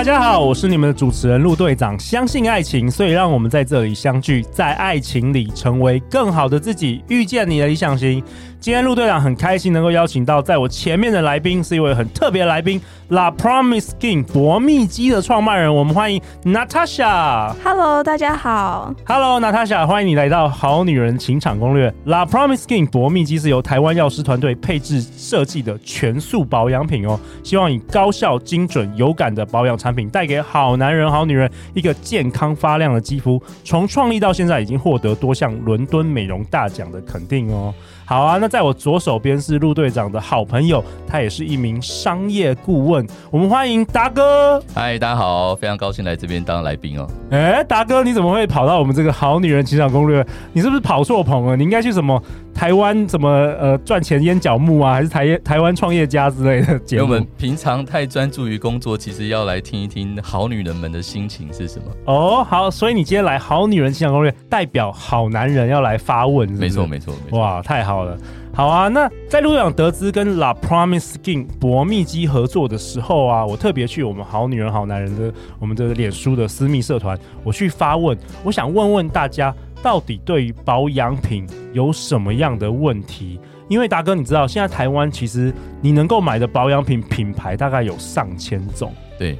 大家好，我是你们的主持人陆队长。相信爱情，所以让我们在这里相聚，在爱情里成为更好的自己，遇见你的理想型。今天陆队长很开心能够邀请到在我前面的来宾，是一位很特别的来宾，La Promise Skin 博蜜肌的创办人，我们欢迎 Natasha。Hello，大家好。Hello，Natasha，欢迎你来到《好女人情场攻略》。La Promise Skin 博蜜肌是由台湾药师团队配置设计的全素保养品哦，希望以高效、精准、有感的保养产品，带给好男人、好女人一个健康发亮的肌肤。从创立到现在，已经获得多项伦敦美容大奖的肯定哦。好啊，那在我左手边是陆队长的好朋友，他也是一名商业顾问。我们欢迎达哥。嗨，大家好，非常高兴来这边当来宾哦。哎、欸，达哥，你怎么会跑到我们这个好女人情场攻略？你是不是跑错棚了？你应该去什么台湾什么呃赚钱烟角木啊，还是台台湾创业家之类的节目？我们平常太专注于工作，其实要来听一听好女人们的心情是什么。哦，好，所以你今天来好女人情场攻略，代表好男人要来发问是是？没错，没错，没错。哇，太好了。好啊，那在陆队长得知跟 La Promise Skin 博蜜肌合作的时候啊，我特别去我们好女人好男人的我们的脸书的私密社团，我去发问，我想问问大家，到底对于保养品有什么样的问题？因为达哥，你知道现在台湾其实你能够买的保养品品牌大概有上千种，对。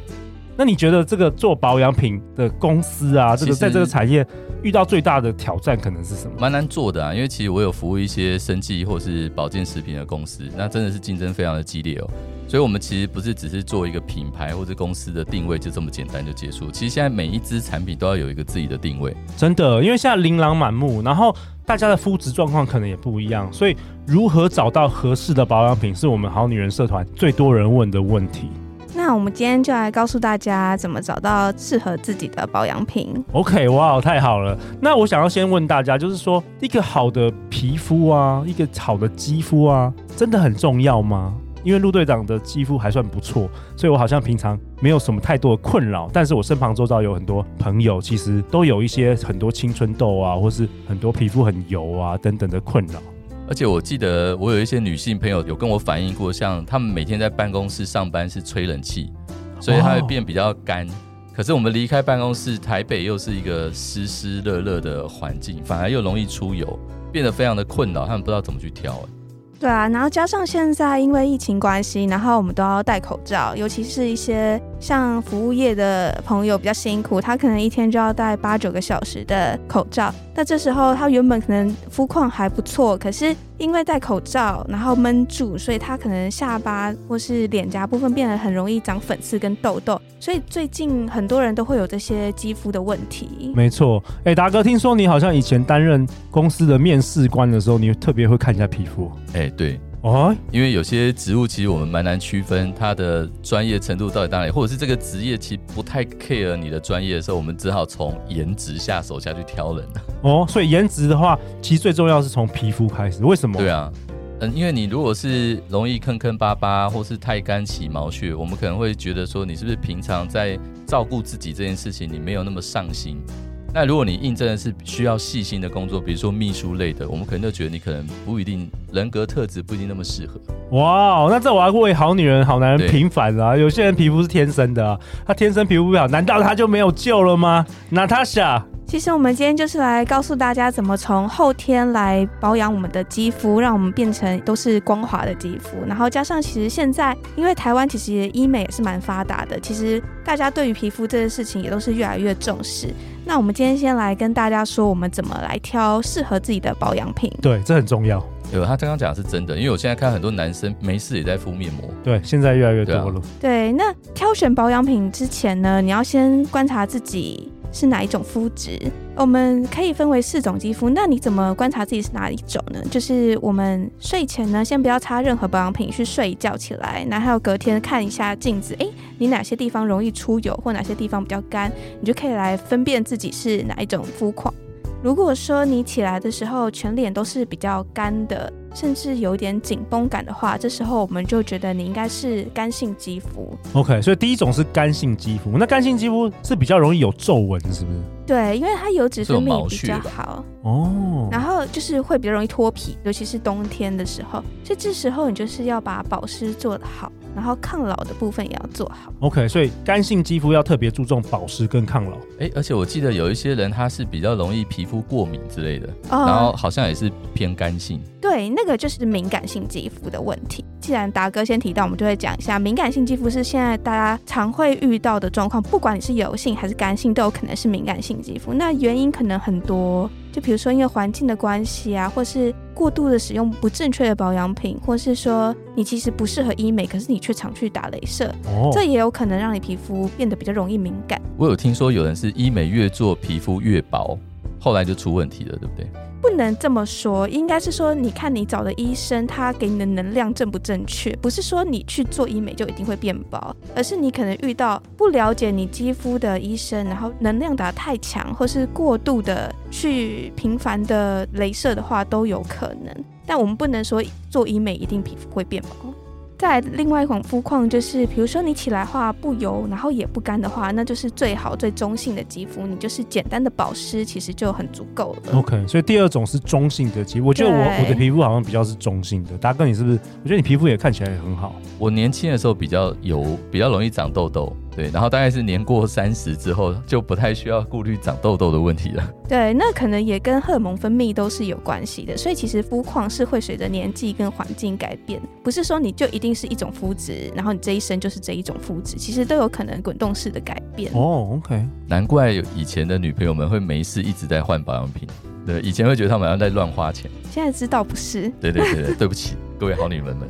那你觉得这个做保养品的公司啊，这个在这个产业遇到最大的挑战可能是什么？蛮难做的啊，因为其实我有服务一些生技或是保健食品的公司，那真的是竞争非常的激烈哦。所以，我们其实不是只是做一个品牌或者公司的定位就这么简单就结束。其实现在每一支产品都要有一个自己的定位，真的，因为现在琳琅满目，然后大家的肤质状况可能也不一样，所以如何找到合适的保养品，是我们好女人社团最多人问的问题。那我们今天就来告诉大家怎么找到适合自己的保养品。OK，哇，太好了。那我想要先问大家，就是说一个好的皮肤啊，一个好的肌肤啊，真的很重要吗？因为陆队长的肌肤还算不错，所以我好像平常没有什么太多的困扰。但是我身旁周遭有很多朋友，其实都有一些很多青春痘啊，或是很多皮肤很油啊等等的困扰。而且我记得我有一些女性朋友有跟我反映过，像她们每天在办公室上班是吹冷气，所以它会变比较干。可是我们离开办公室，台北又是一个湿湿热热的环境，反而又容易出油，变得非常的困扰。他们不知道怎么去挑。对啊，然后加上现在因为疫情关系，然后我们都要戴口罩，尤其是一些像服务业的朋友比较辛苦，他可能一天就要戴八九个小时的口罩。那这时候他原本可能肤况还不错，可是因为戴口罩，然后闷住，所以他可能下巴或是脸颊部分变得很容易长粉刺跟痘痘。所以最近很多人都会有这些肌肤的问题。没错，哎，达哥，听说你好像以前担任公司的面试官的时候，你特别会看一下皮肤。哎，对。哦，因为有些职务其实我们蛮难区分它的专业程度到底在哪里，或者是这个职业其实不太 care 你的专业的时候，我们只好从颜值下手下去挑人。哦，所以颜值的话，其实最重要是从皮肤开始。为什么？对啊，嗯，因为你如果是容易坑坑巴巴，或是太干起毛屑，我们可能会觉得说你是不是平常在照顾自己这件事情你没有那么上心。那如果你应征的是需要细心的工作，比如说秘书类的，我们可能就觉得你可能不一定人格特质不一定那么适合。哇，那这我要为好女人、好男人平反啊！有些人皮肤是天生的啊，他天生皮肤不好，难道他就没有救了吗？Natasha。其实我们今天就是来告诉大家怎么从后天来保养我们的肌肤，让我们变成都是光滑的肌肤。然后加上，其实现在因为台湾其实医美也是蛮发达的，其实大家对于皮肤这件事情也都是越来越重视。那我们今天先来跟大家说，我们怎么来挑适合自己的保养品。对，这很重要。有他刚刚讲的是真的，因为我现在看很多男生没事也在敷面膜。对，现在越来越多了。对啊。对，那挑选保养品之前呢，你要先观察自己。是哪一种肤质？我们可以分为四种肌肤。那你怎么观察自己是哪一种呢？就是我们睡前呢，先不要擦任何保养品，去睡一觉起来，然后还有隔天看一下镜子，诶，你哪些地方容易出油，或哪些地方比较干，你就可以来分辨自己是哪一种肤况。如果说你起来的时候全脸都是比较干的，甚至有点紧绷感的话，这时候我们就觉得你应该是干性肌肤。OK，所以第一种是干性肌肤，那干性肌肤是比较容易有皱纹，是不是？对，因为它油脂分泌比较好哦，然后就是会比较容易脱皮，尤其是冬天的时候，所以这时候你就是要把保湿做得好。然后抗老的部分也要做好。OK，所以干性肌肤要特别注重保湿跟抗老。哎，而且我记得有一些人他是比较容易皮肤过敏之类的，哦、然后好像也是偏干性。对，那个就是敏感性肌肤的问题。既然达哥先提到，我们就会讲一下敏感性肌肤是现在大家常会遇到的状况，不管你是油性还是干性，都有可能是敏感性肌肤。那原因可能很多。就比如说，因为环境的关系啊，或是过度的使用不正确的保养品，或是说你其实不适合医美，可是你却常去打镭射，哦，这也有可能让你皮肤变得比较容易敏感。我有听说有人是医美越做皮肤越薄，后来就出问题了，对不对？不能这么说，应该是说，你看你找的医生，他给你的能量正不正确？不是说你去做医美就一定会变薄，而是你可能遇到不了解你肌肤的医生，然后能量打得太强，或是过度的去频繁的镭射的话，都有可能。但我们不能说做医美一定皮肤会变薄。再另外一种肤况就是，比如说你起来话不油，然后也不干的话，那就是最好最中性的肌肤，你就是简单的保湿，其实就很足够了。OK，所以第二种是中性的肌肤，我觉得我我的皮肤好像比较是中性的。大哥，你是不是？我觉得你皮肤也看起来也很好。我年轻的时候比较油，比较容易长痘痘。对，然后大概是年过三十之后，就不太需要顾虑长痘痘的问题了。对，那可能也跟荷尔蒙分泌都是有关系的。所以其实肤况是会随着年纪跟环境改变，不是说你就一定是一种肤质，然后你这一生就是这一种肤质，其实都有可能滚动式的改变。哦，OK，难怪以前的女朋友们会没事一直在换保养品。对，以前会觉得他们好像在乱花钱，现在知道不是。对对对对，对不起各位好女人们。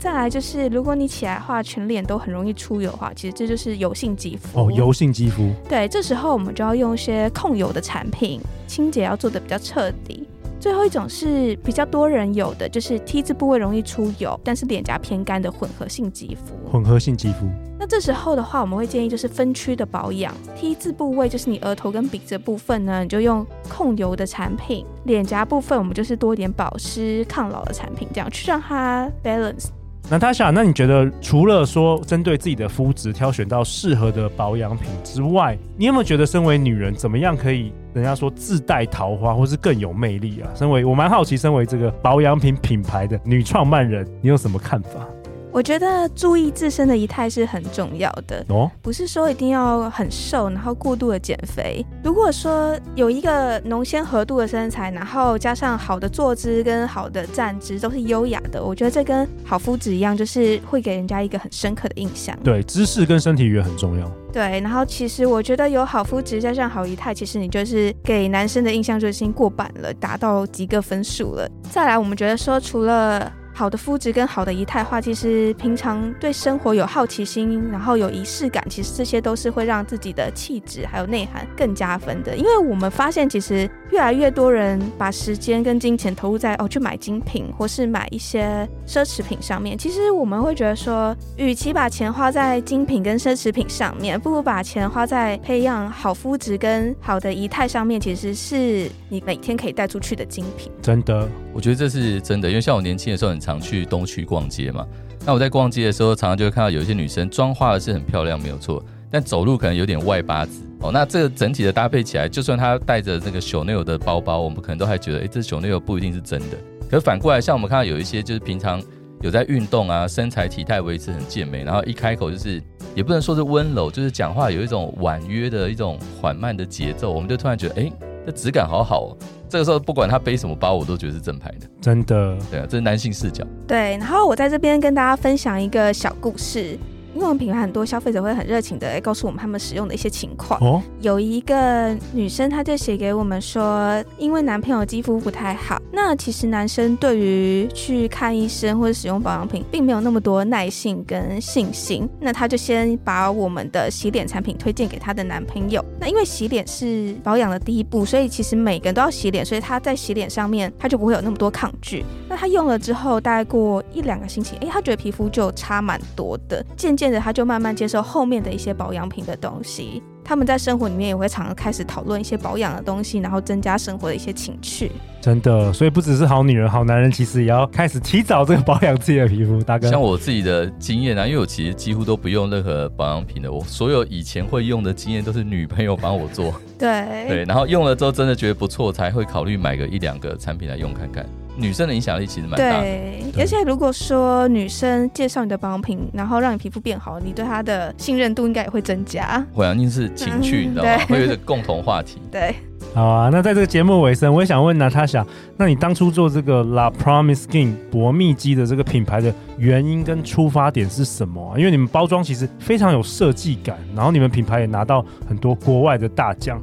再来就是，如果你起来的话，全脸都很容易出油的话，其实这就是油性肌肤哦。油性肌肤，对，这时候我们就要用一些控油的产品，清洁要做的比较彻底。最后一种是比较多人有的，就是 T 字部位容易出油，但是脸颊偏干的混合性肌肤。混合性肌肤，那这时候的话，我们会建议就是分区的保养。T 字部位就是你额头跟鼻子的部分呢，你就用控油的产品；脸颊部分，我们就是多一点保湿抗老的产品，这样去让它 balance。那他想，那你觉得除了说针对自己的肤质挑选到适合的保养品之外，你有没有觉得身为女人怎么样可以人家说自带桃花，或是更有魅力啊？身为我蛮好奇，身为这个保养品品牌的女创办人，你有什么看法？我觉得注意自身的仪态是很重要的哦，不是说一定要很瘦，然后过度的减肥。如果说有一个浓纤合度的身材，然后加上好的坐姿跟好的站姿都是优雅的，我觉得这跟好肤质一样，就是会给人家一个很深刻的印象。对，姿势跟身体语言很重要。对，然后其实我觉得有好肤质加上好仪态，其实你就是给男生的印象就已经过半了，达到及格分数了。再来，我们觉得说除了好的肤质跟好的仪态话，其实平常对生活有好奇心，然后有仪式感，其实这些都是会让自己的气质还有内涵更加分的。因为我们发现，其实越来越多人把时间跟金钱投入在哦去买精品或是买一些奢侈品上面。其实我们会觉得说，与其把钱花在精品跟奢侈品上面，不如把钱花在培养好肤质跟好的仪态上面。其实是你每天可以带出去的精品。真的，我觉得这是真的，因为像我年轻的时候很常。去东区逛街嘛，那我在逛街的时候，常常就会看到有一些女生妆化的是很漂亮，没有错，但走路可能有点外八字哦。那这个整体的搭配起来，就算她带着这个 Chanel 的包包，我们可能都还觉得，哎，这 Chanel 不一定是真的。可是反过来，像我们看到有一些就是平常有在运动啊，身材体态维持很健美，然后一开口就是也不能说是温柔，就是讲话有一种婉约的一种缓慢的节奏，我们就突然觉得，哎，这质感好好哦。这个时候不管他背什么包，我都觉得是正牌的，真的。对啊，这是男性视角。对，然后我在这边跟大家分享一个小故事。因为我们品牌很多消费者会很热情的来告诉我们他们使用的一些情况。哦，有一个女生，她就写给我们说，因为男朋友肌肤不太好，那其实男生对于去看医生或者使用保养品，并没有那么多耐性跟信心。那她就先把我们的洗脸产品推荐给她的男朋友。那因为洗脸是保养的第一步，所以其实每个人都要洗脸，所以她在洗脸上面，她就不会有那么多抗拒。那她用了之后，大概过一两个星期，哎，她觉得皮肤就差蛮多的，渐渐的，他就慢慢接受后面的一些保养品的东西。他们在生活里面也会常常开始讨论一些保养的东西，然后增加生活的一些情趣。真的，所以不只是好女人、好男人，其实也要开始提早这个保养自己的皮肤。大哥，像我自己的经验啊，因为我其实几乎都不用任何保养品的，我所有以前会用的经验都是女朋友帮我做。对 对，然后用了之后真的觉得不错，才会考虑买个一两个产品来用看看。女生的影响力其实蛮大的。对，而且如果说女生介绍你的保养品，然后让你皮肤变好，你对她的信任度应该也会增加。会啊，一定是情趣，嗯、你知道吗？会有一个共同话题。对。好啊，那在这个节目尾声，我也想问娜塔莎，那你当初做这个 La Promise Skin 薄蜜肌的这个品牌的原因跟出发点是什么啊？因为你们包装其实非常有设计感，然后你们品牌也拿到很多国外的大奖。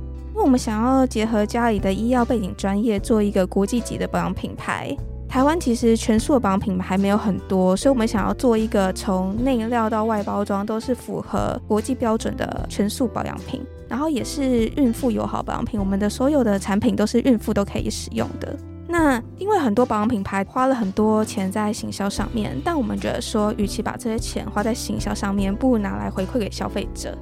我们想要结合家里的医药背景专业，做一个国际级的保养品牌。台湾其实全素的保养品牌还没有很多，所以我们想要做一个从内料到外包装都是符合国际标准的全素保养品。然后也是孕妇友好保养品，我们的所有的产品都是孕妇都可以使用的。那因为很多保养品牌花了很多钱在行销上面，但我们觉得说，与其把这些钱花在行销上面，不如拿来回馈给消费者。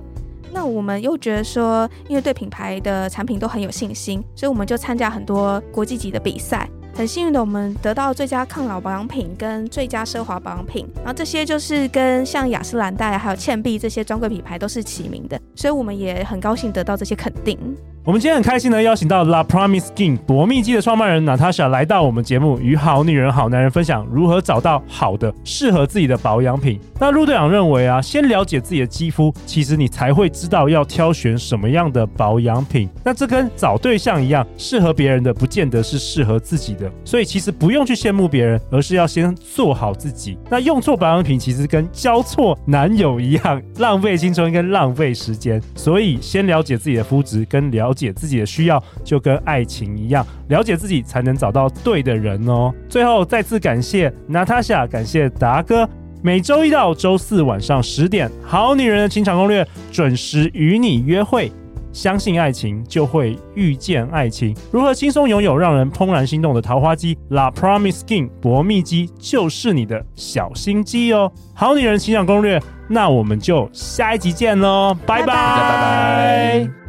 那我们又觉得说，因为对品牌的产品都很有信心，所以我们就参加很多国际级的比赛。很幸运的，我们得到最佳抗老保养品跟最佳奢华保养品，然后这些就是跟像雅诗兰黛还有倩碧这些专柜品牌都是齐名的，所以我们也很高兴得到这些肯定。我们今天很开心呢邀请到 La Promise Skin 薄蜜肌的创办人 Natasha 来到我们节目，与好女人、好男人分享如何找到好的、适合自己的保养品。那陆队长认为啊，先了解自己的肌肤，其实你才会知道要挑选什么样的保养品。那这跟找对象一样，适合别人的不见得是适合自己的。所以其实不用去羡慕别人，而是要先做好自己。那用错保养品，其实跟交错男友一样，浪费青春跟浪费时间。所以先了解自己的肤质跟了。解自己的需要，就跟爱情一样，了解自己才能找到对的人哦。最后再次感谢娜塔莎，感谢达哥。每周一到周四晚上十点，《好女人的情场攻略》准时与你约会。相信爱情，就会遇见爱情。如何轻松拥有让人怦然心动的桃花机？La Promise Skin 薄蜜肌就是你的小心机哦。好女人情场攻略，那我们就下一集见喽，拜拜。拜拜拜拜。